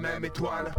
même étoile.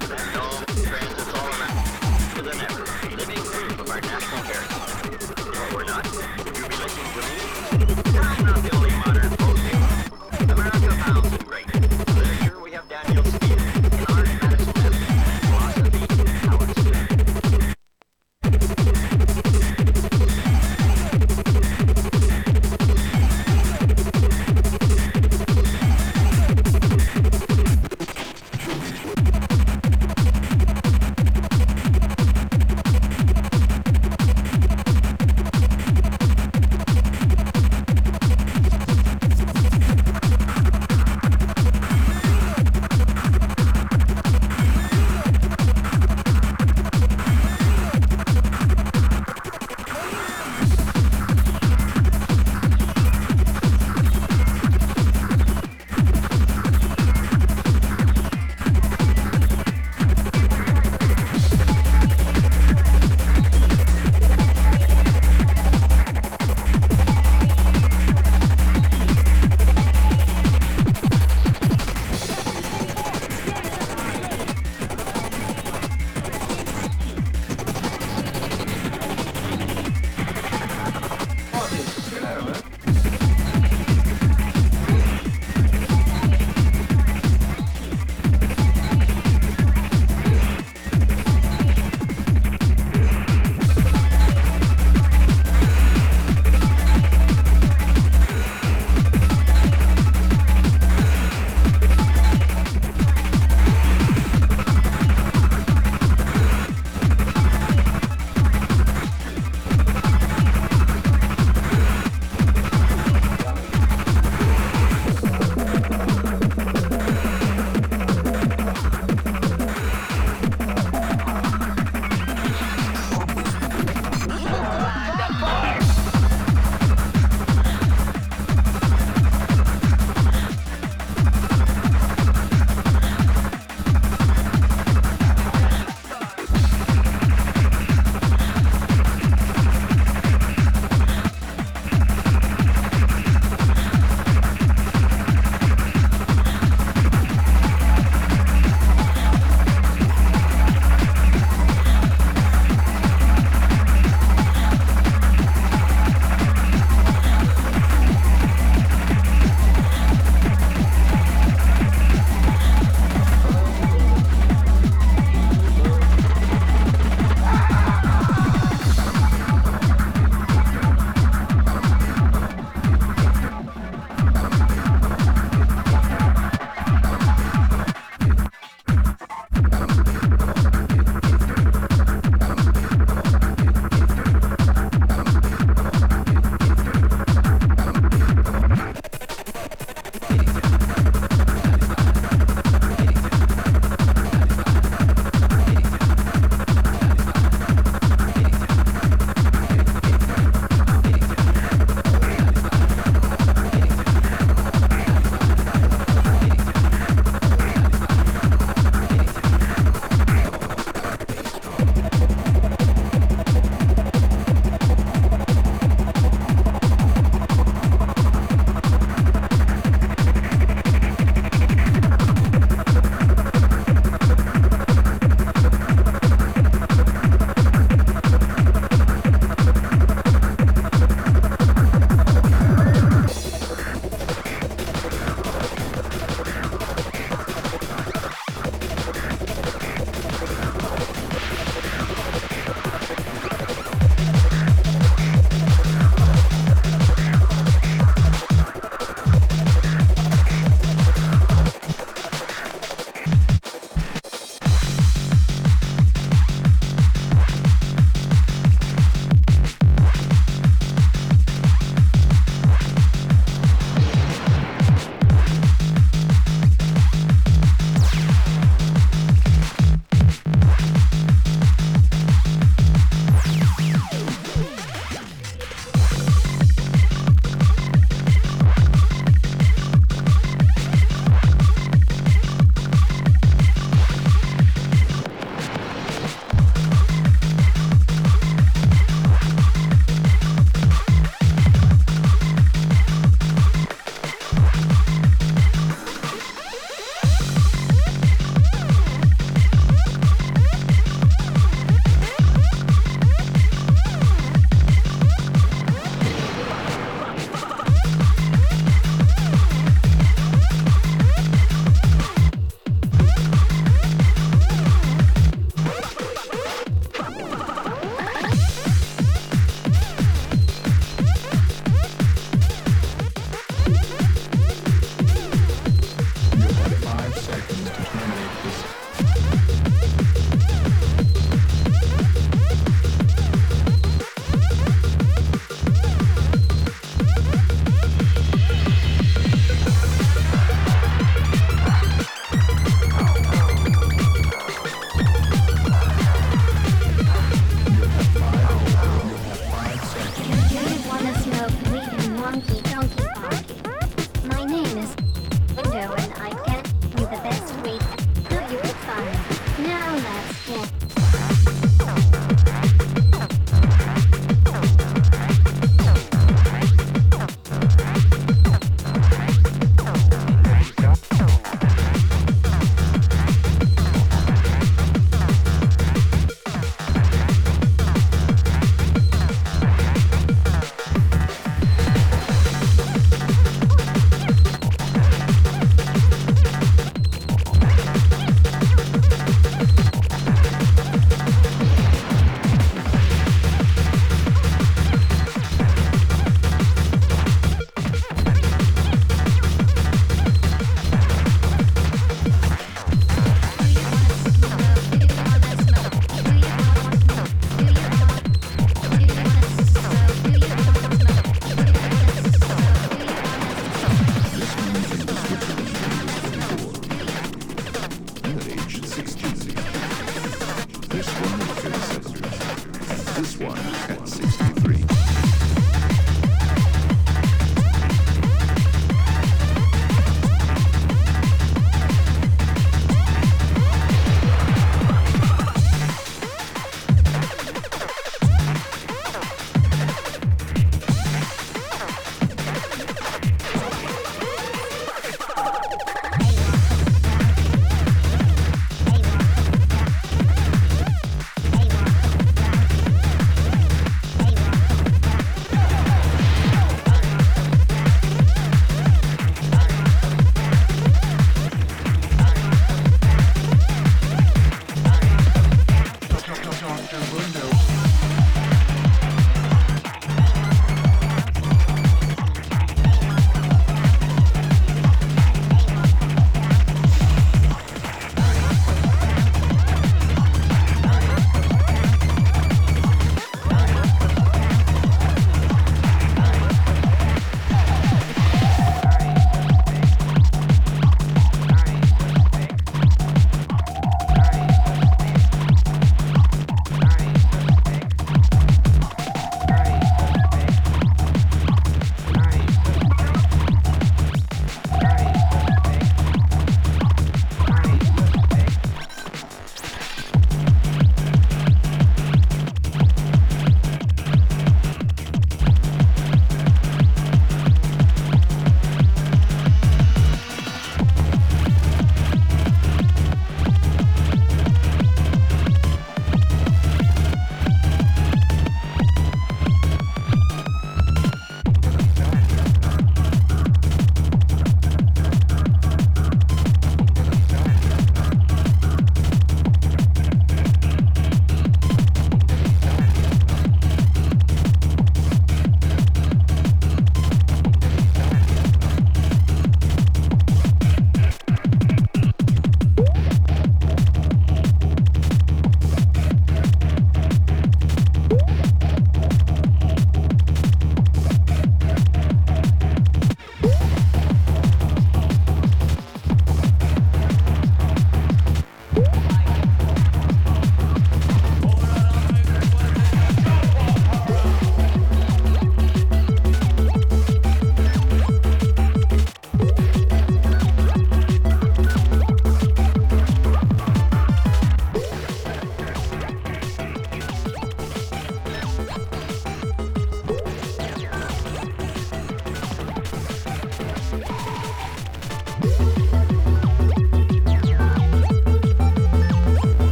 Let's go.